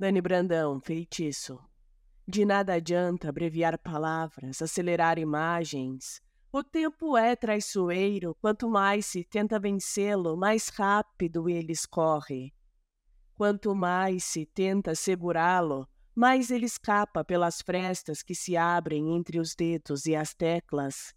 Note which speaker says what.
Speaker 1: Dani Brandão, feitiço. De nada adianta abreviar palavras, acelerar imagens. O tempo é traiçoeiro, quanto mais se tenta vencê-lo, mais rápido ele escorre. Quanto mais se tenta segurá-lo, mais ele escapa pelas frestas que se abrem entre os dedos e as teclas.